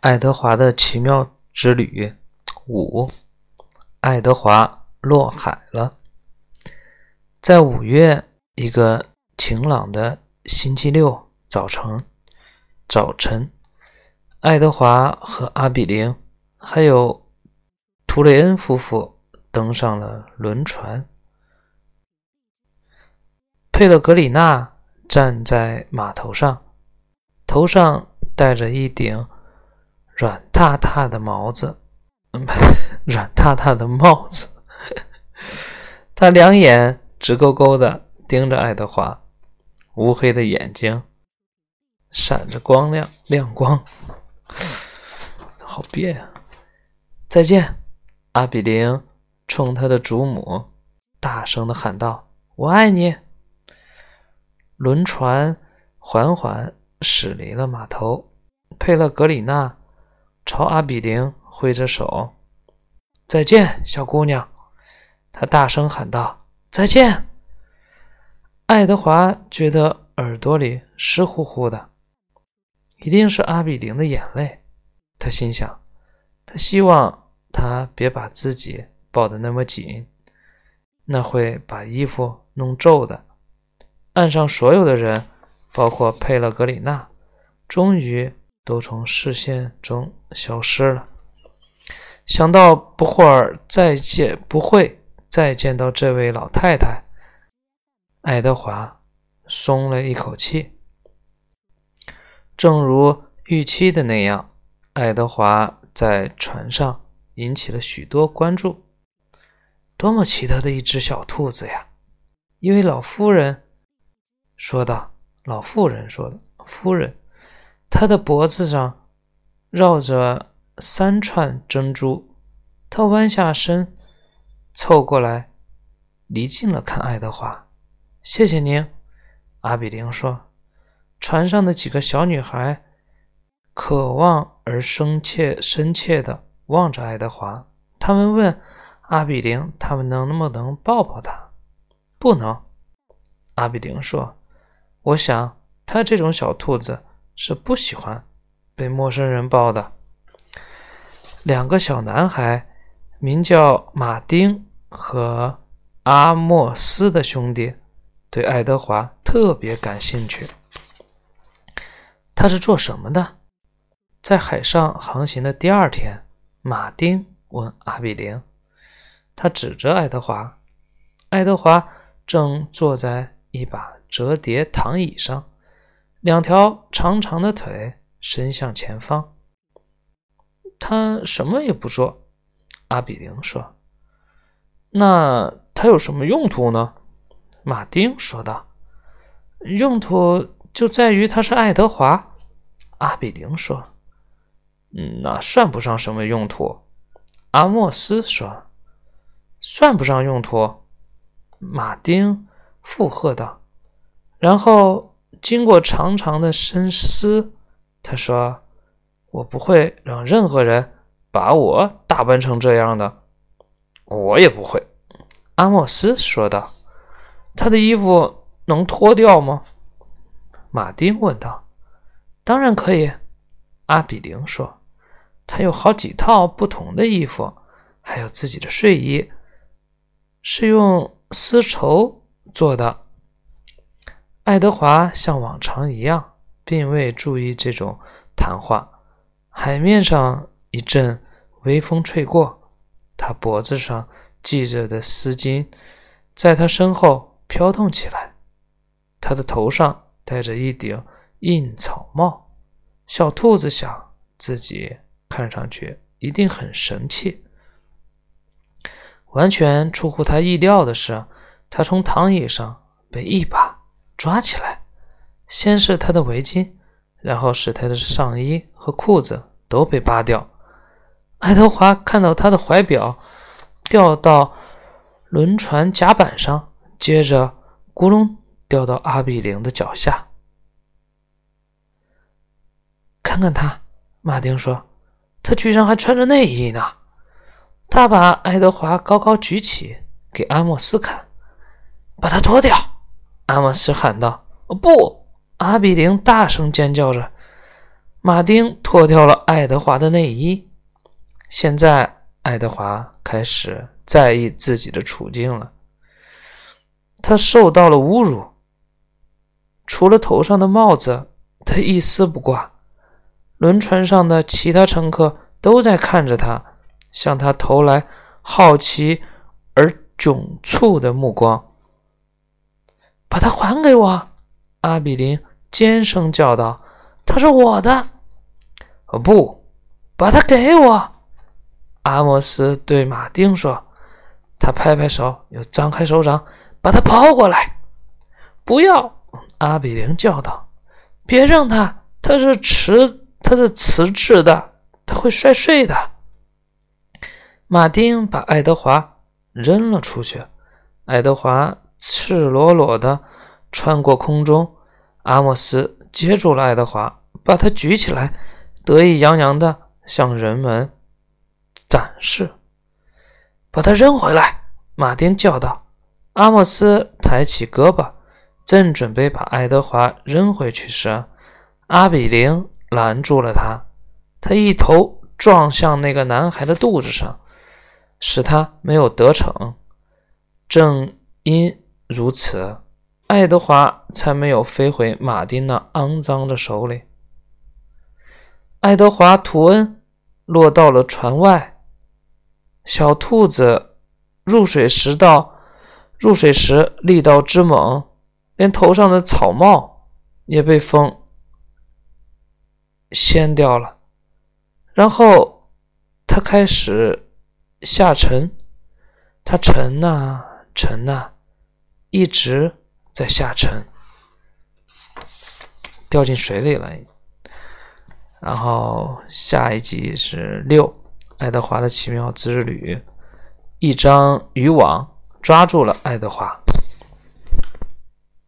爱德华的奇妙之旅五，爱德华落海了。在五月一个晴朗的星期六早晨，早晨，爱德华和阿比林还有图雷恩夫妇登上了轮船。佩勒格里娜站在码头上，头上戴着一顶。软塌塌的毛子，嗯，软塌塌的帽子。他两眼直勾勾的盯着爱德华，乌黑的眼睛闪着光亮亮光，好别呀！再见，阿比林冲他的祖母大声的喊道：“我爱你。”轮船缓缓驶离了码头，佩勒格里娜。朝阿比林挥着手，再见，小姑娘。他大声喊道：“再见。”爱德华觉得耳朵里湿乎乎的，一定是阿比林的眼泪。他心想：他希望他别把自己抱得那么紧，那会把衣服弄皱的。岸上所有的人，包括佩勒格里娜，终于。都从视线中消失了。想到不会儿再见，不会再见到这位老太太，爱德华松了一口气。正如预期的那样，爱德华在船上引起了许多关注。多么奇特的一只小兔子呀！一位老妇人说道。老妇人说的，夫人。她的脖子上绕着三串珍珠，他弯下身，凑过来，离近了看爱德华。谢谢您，阿比林说。船上的几个小女孩渴望而深切、深切地望着爱德华。他们问阿比林：“他们能不能抱抱他？”“不能。”阿比林说。“我想他这种小兔子。”是不喜欢被陌生人抱的。两个小男孩，名叫马丁和阿莫斯的兄弟，对爱德华特别感兴趣。他是做什么的？在海上航行的第二天，马丁问阿比林。他指着爱德华。爱德华正坐在一把折叠躺椅上。两条长长的腿伸向前方，他什么也不说。阿比林说：“那他有什么用途呢？”马丁说道：“用途就在于他是爱德华。”阿比林说：“嗯，那算不上什么用途。”阿莫斯说：“算不上用途。”马丁附和道：“然后。”经过长长的深思，他说：“我不会让任何人把我打扮成这样的，我也不会。”阿莫斯说道。“他的衣服能脱掉吗？”马丁问道。“当然可以。”阿比林说。“他有好几套不同的衣服，还有自己的睡衣，是用丝绸做的。”爱德华像往常一样，并未注意这种谈话。海面上一阵微风吹过，他脖子上系着的丝巾在他身后飘动起来。他的头上戴着一顶硬草帽。小兔子想，自己看上去一定很神气。完全出乎他意料的是，他从躺椅上被一把。抓起来，先是他的围巾，然后是他的上衣和裤子都被扒掉。爱德华看到他的怀表掉到轮船甲板上，接着咕隆掉到阿比林的脚下。看看他，马丁说：“他居然还穿着内衣呢。”他把爱德华高高举起，给阿莫斯看，把它脱掉。阿莫斯喊道：“不！”阿比林大声尖叫着：“马丁脱掉了爱德华的内衣。现在，爱德华开始在意自己的处境了。他受到了侮辱，除了头上的帽子，他一丝不挂。轮船上的其他乘客都在看着他，向他投来好奇而窘促的目光。把它还给我！阿比林尖声叫道：“它是我的！”“哦，不，把它给我！”阿莫斯对马丁说。他拍拍手，又张开手掌，把它抛过来。“不要！”阿比林叫道，“别让它，它是瓷，它是瓷质的，它会摔碎的。”马丁把爱德华扔了出去。爱德华。赤裸裸的穿过空中，阿莫斯接住了爱德华，把他举起来，得意洋洋的向人们展示。把他扔回来！马丁叫道。阿莫斯抬起胳膊，正准备把爱德华扔回去时，阿比林拦住了他。他一头撞向那个男孩的肚子上，使他没有得逞。正因如此，爱德华才没有飞回马丁那肮脏的手里。爱德华·图恩落到了船外。小兔子入水时到，入水时力道之猛，连头上的草帽也被风掀掉了。然后他开始下沉，他沉呐，沉呐。一直在下沉，掉进水里了。然后下一集是六，爱德华的奇妙之旅，一张渔网抓住了爱德华。